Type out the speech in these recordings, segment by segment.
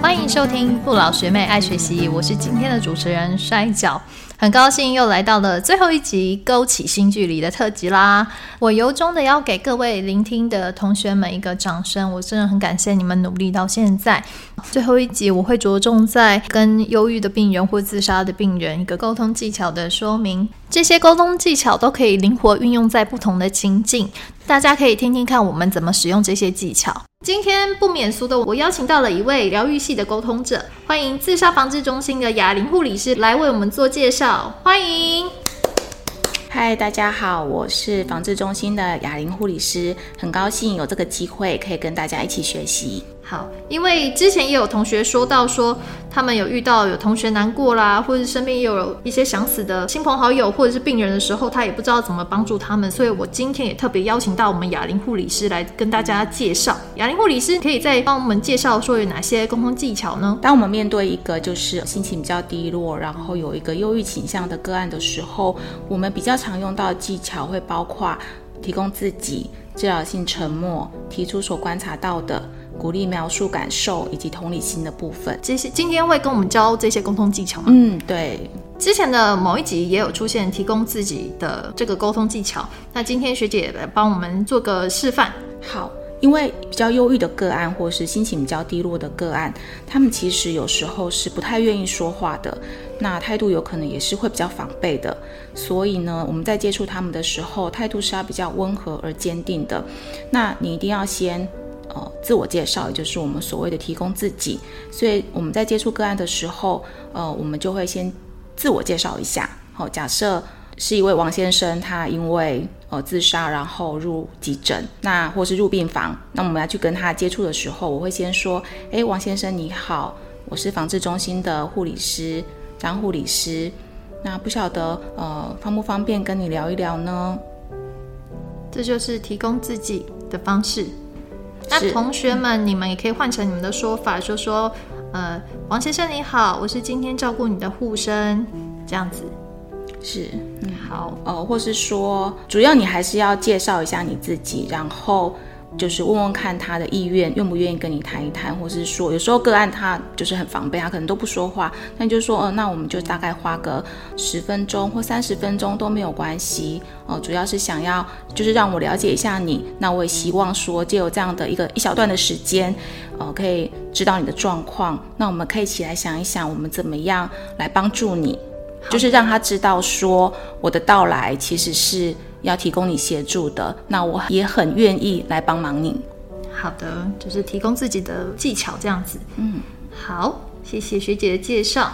欢迎收听不老学妹爱学习，我是今天的主持人摔跤。很高兴又来到了最后一集勾起新距离的特辑啦！我由衷的要给各位聆听的同学们一个掌声，我真的很感谢你们努力到现在。最后一集我会着重在跟忧郁的病人或自杀的病人一个沟通技巧的说明，这些沟通技巧都可以灵活运用在不同的情境，大家可以听听看我们怎么使用这些技巧。今天不免俗的，我邀请到了一位疗愈系的沟通者，欢迎自杀防治中心的哑铃护理师来为我们做介绍。欢迎，嗨，大家好，我是防治中心的哑铃护理师，很高兴有这个机会可以跟大家一起学习。好，因为之前也有同学说到说，他们有遇到有同学难过啦，或者身边也有一些想死的亲朋好友或者是病人的时候，他也不知道怎么帮助他们，所以我今天也特别邀请到我们哑铃护理师来跟大家介绍。哑铃护理师可以再帮我们介绍说有哪些沟通技巧呢？当我们面对一个就是心情比较低落，然后有一个忧郁倾向的个案的时候，我们比较常用到的技巧会包括提供自己治疗性沉默，提出所观察到的。鼓励描述感受以及同理心的部分，这些今天会跟我们教这些沟通技巧吗？嗯，对。之前的某一集也有出现提供自己的这个沟通技巧，那今天学姐来帮我们做个示范。好，因为比较忧郁的个案或是心情比较低落的个案，他们其实有时候是不太愿意说话的，那态度有可能也是会比较防备的。所以呢，我们在接触他们的时候，态度是要比较温和而坚定的。那你一定要先。呃，自我介绍，也就是我们所谓的提供自己。所以我们在接触个案的时候，呃，我们就会先自我介绍一下。好，假设是一位王先生，他因为呃自杀，然后入急诊，那或是入病房，那我们要去跟他接触的时候，我会先说：哎，王先生你好，我是防治中心的护理师张护理师。那不晓得呃方不方便跟你聊一聊呢？这就是提供自己的方式。那同学们，你们也可以换成你们的说法，就说，呃，王先生你好，我是今天照顾你的护生，这样子，是，嗯，好，呃，或是说，主要你还是要介绍一下你自己，然后。就是问问看他的意愿，愿不愿意跟你谈一谈，或是说有时候个案他就是很防备，他可能都不说话，那就说，呃，那我们就大概花个十分钟或三十分钟都没有关系，哦，主要是想要就是让我了解一下你，那我也希望说借有这样的一个一小段的时间，呃，可以知道你的状况，那我们可以起来想一想，我们怎么样来帮助你，就是让他知道说我的到来其实是。要提供你协助的，那我也很愿意来帮忙你。好的，就是提供自己的技巧这样子。嗯，好，谢谢学姐的介绍。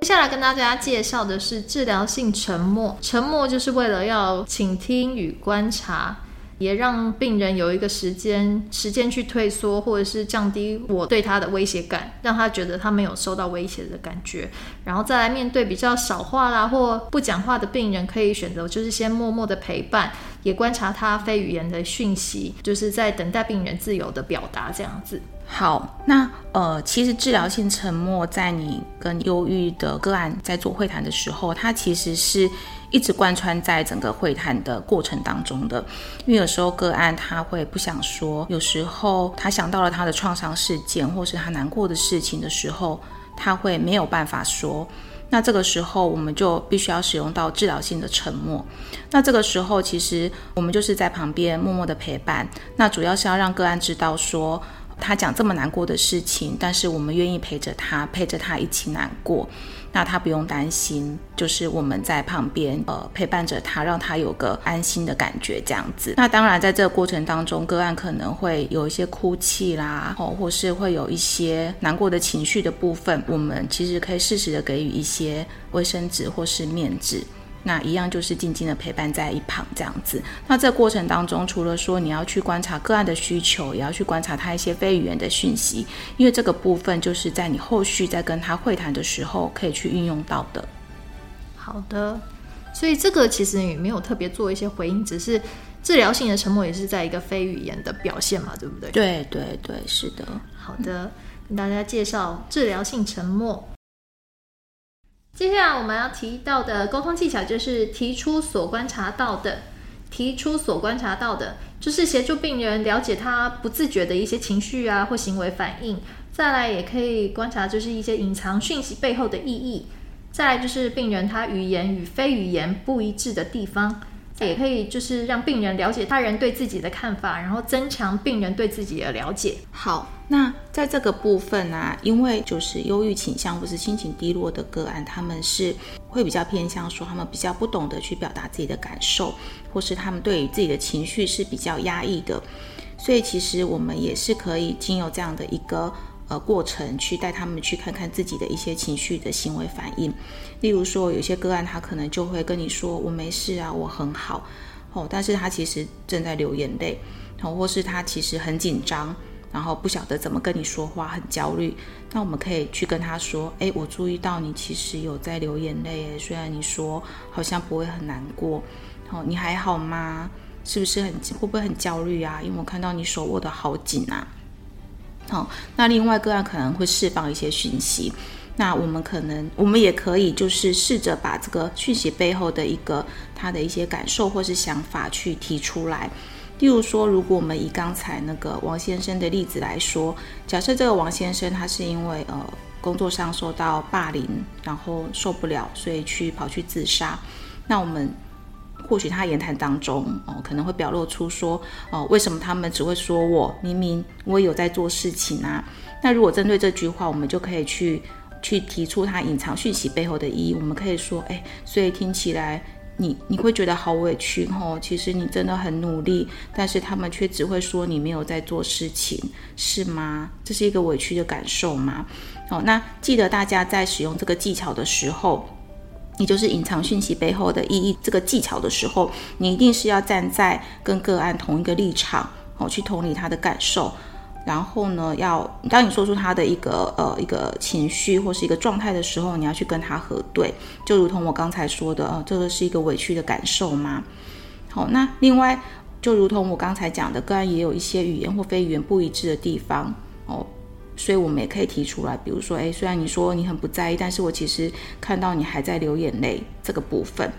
接下来跟大家介绍的是治疗性沉默。沉默就是为了要倾听与观察。也让病人有一个时间时间去退缩，或者是降低我对他的威胁感，让他觉得他没有受到威胁的感觉，然后再来面对比较少话啦或不讲话的病人，可以选择就是先默默的陪伴，也观察他非语言的讯息，就是在等待病人自由的表达这样子。好，那呃，其实治疗性沉默在你跟忧郁的个案在做会谈的时候，它其实是。一直贯穿在整个会谈的过程当中的，因为有时候个案他会不想说，有时候他想到了他的创伤事件或是他难过的事情的时候，他会没有办法说。那这个时候我们就必须要使用到治疗性的沉默。那这个时候其实我们就是在旁边默默的陪伴。那主要是要让个案知道说，他讲这么难过的事情，但是我们愿意陪着他，陪着他一起难过。那他不用担心，就是我们在旁边，呃，陪伴着他，让他有个安心的感觉，这样子。那当然，在这个过程当中，个案可能会有一些哭泣啦，哦，或是会有一些难过的情绪的部分，我们其实可以适时的给予一些卫生纸或是面纸。那一样就是静静的陪伴在一旁这样子。那这过程当中，除了说你要去观察个案的需求，也要去观察他一些非语言的讯息，因为这个部分就是在你后续在跟他会谈的时候可以去运用到的。好的，所以这个其实也没有特别做一些回应，只是治疗性的沉默也是在一个非语言的表现嘛，对不对？对对对，是的。好的，跟大家介绍治疗性沉默。接下来我们要提到的沟通技巧就是提出所观察到的。提出所观察到的，就是协助病人了解他不自觉的一些情绪啊或行为反应。再来也可以观察，就是一些隐藏讯息背后的意义。再来就是病人他语言与非语言不一致的地方。也可以就是让病人了解他人对自己的看法，然后增强病人对自己的了解。好，那在这个部分呢，因为就是忧郁倾向或是心情低落的个案，他们是会比较偏向说他们比较不懂得去表达自己的感受，或是他们对于自己的情绪是比较压抑的。所以其实我们也是可以经由这样的一个。呃，过程去带他们去看看自己的一些情绪的行为反应，例如说，有些个案他可能就会跟你说：“我没事啊，我很好。”哦，但是他其实正在流眼泪，哦，或是他其实很紧张，然后不晓得怎么跟你说话，很焦虑。那我们可以去跟他说：“哎，我注意到你其实有在流眼泪，虽然你说好像不会很难过，哦，你还好吗？是不是很会不会很焦虑啊？因为我看到你手握得好紧啊。”好，那另外个案可能会释放一些讯息，那我们可能我们也可以就是试着把这个讯息背后的一个他的一些感受或是想法去提出来。例如说，如果我们以刚才那个王先生的例子来说，假设这个王先生他是因为呃工作上受到霸凌，然后受不了，所以去跑去自杀，那我们。或许他言谈当中哦，可能会表露出说哦，为什么他们只会说我明明我有在做事情啊？那如果针对这句话，我们就可以去去提出他隐藏讯息背后的意义。我们可以说，哎，所以听起来你你会觉得好委屈哦。其实你真的很努力，但是他们却只会说你没有在做事情，是吗？这是一个委屈的感受吗？哦，那记得大家在使用这个技巧的时候。也就是隐藏讯息背后的意义这个技巧的时候，你一定是要站在跟个案同一个立场哦，去同理他的感受。然后呢，要当你说出他的一个呃一个情绪或是一个状态的时候，你要去跟他核对，就如同我刚才说的，呃，这个是一个委屈的感受吗？好，那另外就如同我刚才讲的，个案也有一些语言或非语言不一致的地方哦。所以我们也可以提出来，比如说，诶，虽然你说你很不在意，但是我其实看到你还在流眼泪这个部分。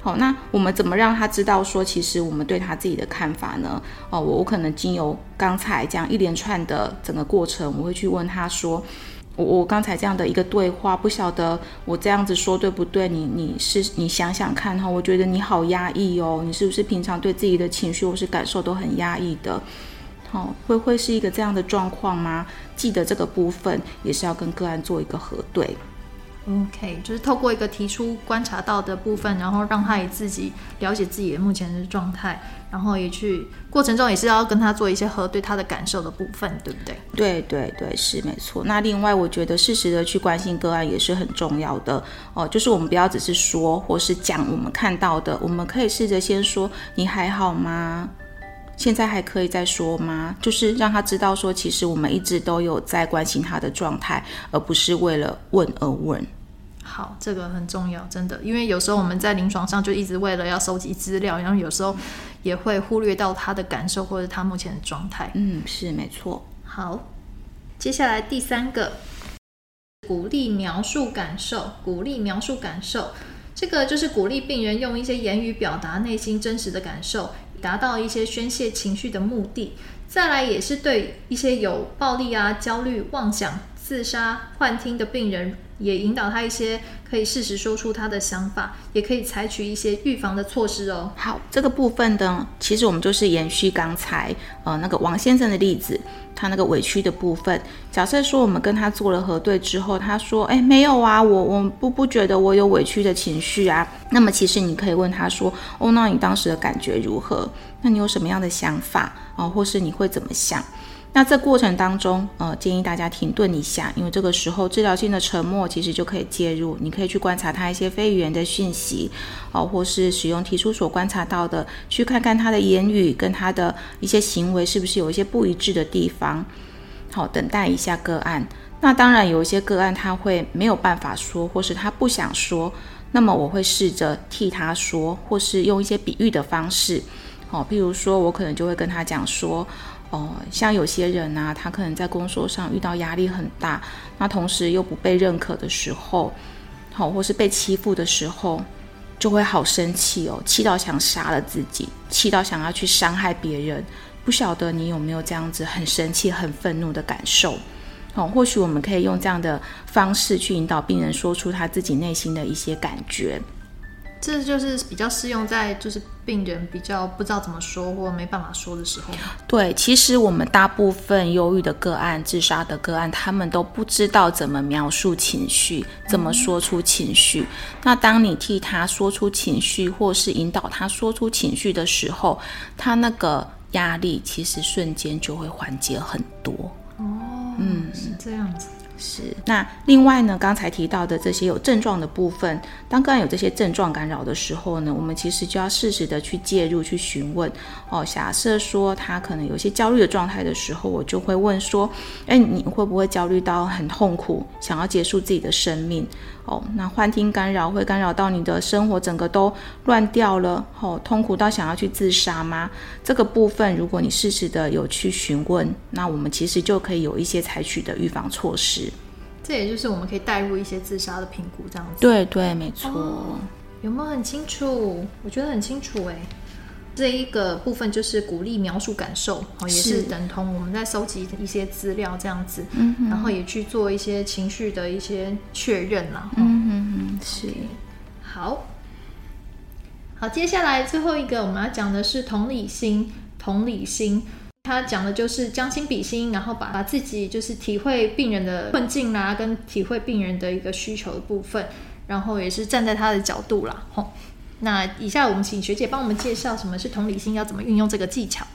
好，那我们怎么让他知道说，其实我们对他自己的看法呢？哦，我我可能经由刚才这样一连串的整个过程，我会去问他说，我我刚才这样的一个对话，不晓得我这样子说对不对？你你是你想想看哈，我觉得你好压抑哦，你是不是平常对自己的情绪或是感受都很压抑的？哦，会会是一个这样的状况吗？记得这个部分也是要跟个案做一个核对。OK，就是透过一个提出观察到的部分，然后让他也自己了解自己的目前的状态，然后也去过程中也是要跟他做一些核对他的感受的部分，对不对？对对对，是没错。那另外，我觉得适时的去关心个案也是很重要的哦。就是我们不要只是说或是讲我们看到的，我们可以试着先说：“你还好吗？”现在还可以再说吗？就是让他知道说，其实我们一直都有在关心他的状态，而不是为了问而问。好，这个很重要，真的，因为有时候我们在临床上就一直为了要收集资料，然后有时候也会忽略到他的感受或者他目前的状态。嗯，是没错。好，接下来第三个，鼓励描述感受，鼓励描述感受，这个就是鼓励病人用一些言语表达内心真实的感受。达到一些宣泄情绪的目的，再来也是对一些有暴力啊、焦虑、妄想、自杀、幻听的病人，也引导他一些可以适时说出他的想法，也可以采取一些预防的措施哦。好，这个部分呢，其实我们就是延续刚才呃那个王先生的例子。他那个委屈的部分，假设说我们跟他做了核对之后，他说：“哎，没有啊，我我不不觉得我有委屈的情绪啊。”那么其实你可以问他说：“哦，那你当时的感觉如何？那你有什么样的想法啊？或是你会怎么想？”那这过程当中，呃，建议大家停顿一下，因为这个时候治疗性的沉默其实就可以介入。你可以去观察他一些非语言的讯息，哦，或是使用提出所观察到的，去看看他的言语跟他的一些行为是不是有一些不一致的地方。好，等待一下个案。那当然有一些个案他会没有办法说，或是他不想说，那么我会试着替他说，或是用一些比喻的方式。好，譬如说我可能就会跟他讲说。哦，像有些人呐，他可能在工作上遇到压力很大，那同时又不被认可的时候，好，或是被欺负的时候，就会好生气哦，气到想杀了自己，气到想要去伤害别人。不晓得你有没有这样子很生气、很愤怒的感受？哦，或许我们可以用这样的方式去引导病人说出他自己内心的一些感觉。这就是比较适用在就是病人比较不知道怎么说或没办法说的时候。对，其实我们大部分忧郁的个案、自杀的个案，他们都不知道怎么描述情绪，怎么说出情绪。那当你替他说出情绪，或是引导他说出情绪的时候，他那个压力其实瞬间就会缓解很多。哦，嗯，是这样子。是，那另外呢，刚才提到的这些有症状的部分，当个案有这些症状干扰的时候呢，我们其实就要适时的去介入，去询问。哦，假设说他可能有些焦虑的状态的时候，我就会问说，哎，你会不会焦虑到很痛苦，想要结束自己的生命？哦，那幻听干扰会干扰到你的生活，整个都乱掉了，哦，痛苦到想要去自杀吗？这个部分，如果你适时的有去询问，那我们其实就可以有一些采取的预防措施。这也就是我们可以带入一些自杀的评估，这样子。对对，没错。有没有很清楚？我觉得很清楚哎。这一个部分就是鼓励描述感受，哦，也是等同我们在收集一些资料这样子，嗯，然后也去做一些情绪的一些确认啦，嗯嗯嗯，是，好，好，接下来最后一个我们要讲的是同理心，同理心，他讲的就是将心比心，然后把把自己就是体会病人的困境啦，跟体会病人的一个需求的部分，然后也是站在他的角度啦，吼。那以下我们请学姐帮我们介绍什么是同理心，要怎么运用这个技巧。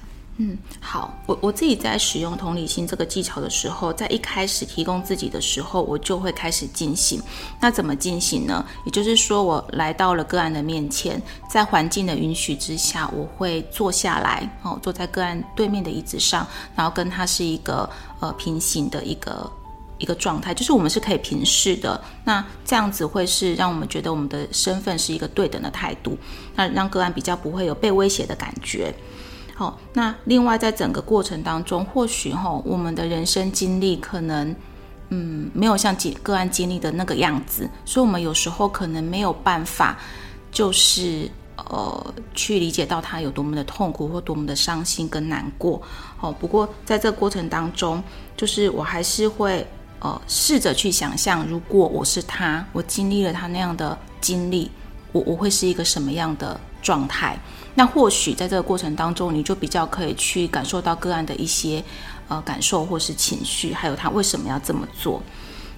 嗯，好，我我自己在使用同理心这个技巧的时候，在一开始提供自己的时候，我就会开始进行。那怎么进行呢？也就是说，我来到了个案的面前，在环境的允许之下，我会坐下来，哦，坐在个案对面的椅子上，然后跟他是一个呃平行的一个。一个状态，就是我们是可以平视的，那这样子会是让我们觉得我们的身份是一个对等的态度，那让个案比较不会有被威胁的感觉。好，那另外在整个过程当中，或许哈，我们的人生经历可能，嗯，没有像经个案经历的那个样子，所以我们有时候可能没有办法，就是呃，去理解到他有多么的痛苦或多么的伤心跟难过。哦，不过在这个过程当中，就是我还是会。呃，试着去想象，如果我是他，我经历了他那样的经历，我我会是一个什么样的状态？那或许在这个过程当中，你就比较可以去感受到个案的一些呃感受或是情绪，还有他为什么要这么做。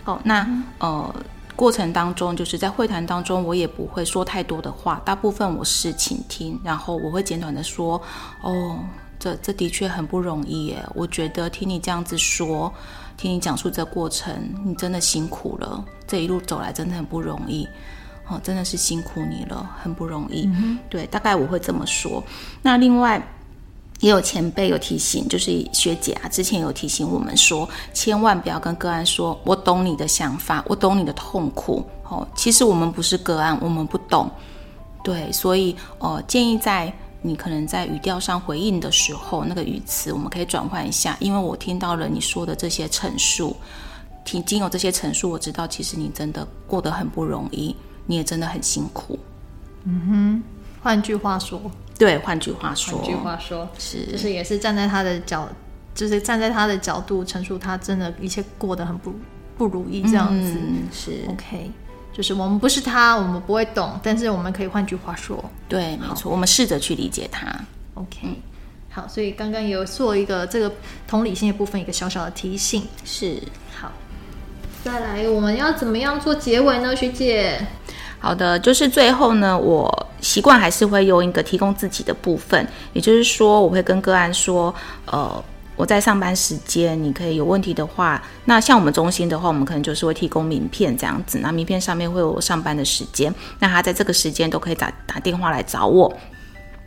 哦，那呃过程当中，就是在会谈当中，我也不会说太多的话，大部分我是倾听，然后我会简短的说，哦，这这的确很不容易耶，我觉得听你这样子说。听你讲述这过程，你真的辛苦了。这一路走来真的很不容易，哦，真的是辛苦你了，很不容易。对，大概我会这么说。那另外也有前辈有提醒，就是学姐啊，之前有提醒我们说，千万不要跟个案说“我懂你的想法，我懂你的痛苦”。哦，其实我们不是个案，我们不懂。对，所以呃，建议在。你可能在语调上回应的时候，那个语词我们可以转换一下，因为我听到了你说的这些陈述，听经有这些陈述，我知道其实你真的过得很不容易，你也真的很辛苦。嗯哼，换句话说，对，换句话说，换句话说，是，就是也是站在他的角，就是站在他的角度陈述，他真的一切过得很不不如意这样子，是 OK。就是我们不是他，我们不会懂，但是我们可以换句话说，对，没错，我们试着去理解他。OK，好，所以刚刚有做一个这个同理心的部分，一个小小的提醒是好。再来，我们要怎么样做结尾呢，学姐？好的，就是最后呢，我习惯还是会用一个提供自己的部分，也就是说，我会跟个案说，呃。我在上班时间，你可以有问题的话，那像我们中心的话，我们可能就是会提供名片这样子，那名片上面会有上班的时间，那他在这个时间都可以打打电话来找我。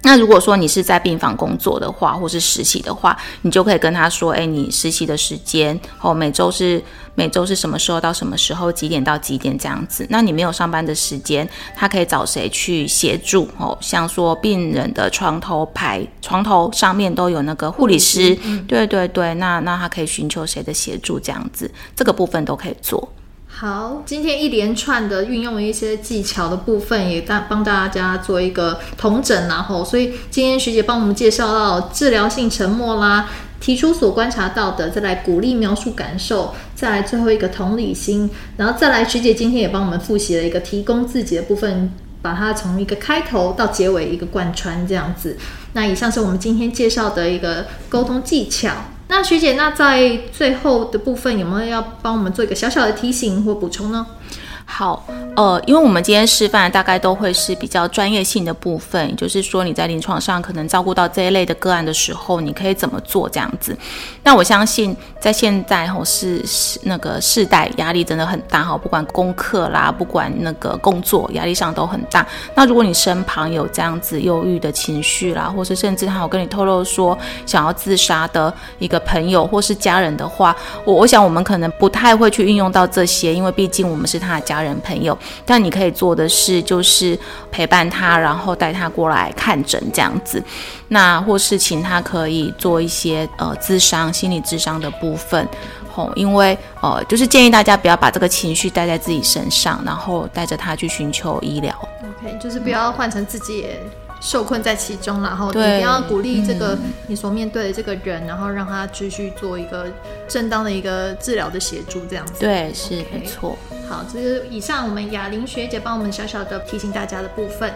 那如果说你是在病房工作的话，或是实习的话，你就可以跟他说，哎，你实习的时间哦，每周是每周是什么时候到什么时候，几点到几点这样子。那你没有上班的时间，他可以找谁去协助哦？像说病人的床头牌，床头上面都有那个护理师，对对对，那那他可以寻求谁的协助这样子，这个部分都可以做。好，今天一连串的运用一些技巧的部分，也大帮大家做一个统整，然后，所以今天学姐帮我们介绍到治疗性沉默啦，提出所观察到的，再来鼓励描述感受，再来最后一个同理心，然后再来学姐今天也帮我们复习了一个提供自己的部分，把它从一个开头到结尾一个贯穿这样子。那以上是我们今天介绍的一个沟通技巧。那学姐，那在最后的部分有没有要帮我们做一个小小的提醒或补充呢？好，呃，因为我们今天示范大概都会是比较专业性的部分，就是说你在临床上可能照顾到这一类的个案的时候，你可以怎么做这样子。那我相信在现在吼是那个世代压力真的很大哈，不管功课啦，不管那个工作压力上都很大。那如果你身旁有这样子忧郁的情绪啦，或是甚至他有跟你透露说想要自杀的一个朋友或是家人的话，我我想我们可能不太会去运用到这些，因为毕竟我们是他的家。家人朋友，但你可以做的是，就是陪伴他，然后带他过来看诊这样子。那或是请他可以做一些呃智商、心理智商的部分，吼，因为呃，就是建议大家不要把这个情绪带在自己身上，然后带着他去寻求医疗。OK，就是不要换成自己。受困在其中，然后一定要鼓励这个你所面对的这个人，然后让他继续做一个正当的一个治疗的协助，这样子。对，是没错。好，这是以上我们雅玲学姐帮我们小小的提醒大家的部分。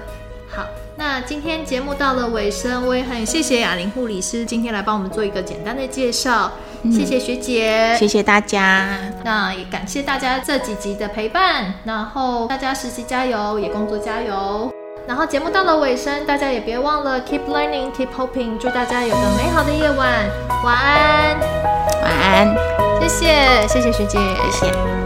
好，那今天节目到了尾声，我也很谢谢雅玲护理师今天来帮我们做一个简单的介绍，谢谢学姐，谢谢大家。那也感谢大家这几集的陪伴，然后大家实习加油，也工作加油。然后节目到了尾声，大家也别忘了 keep learning, keep hoping。祝大家有个美好的夜晚，晚安，晚安，谢谢，谢谢学姐，谢谢。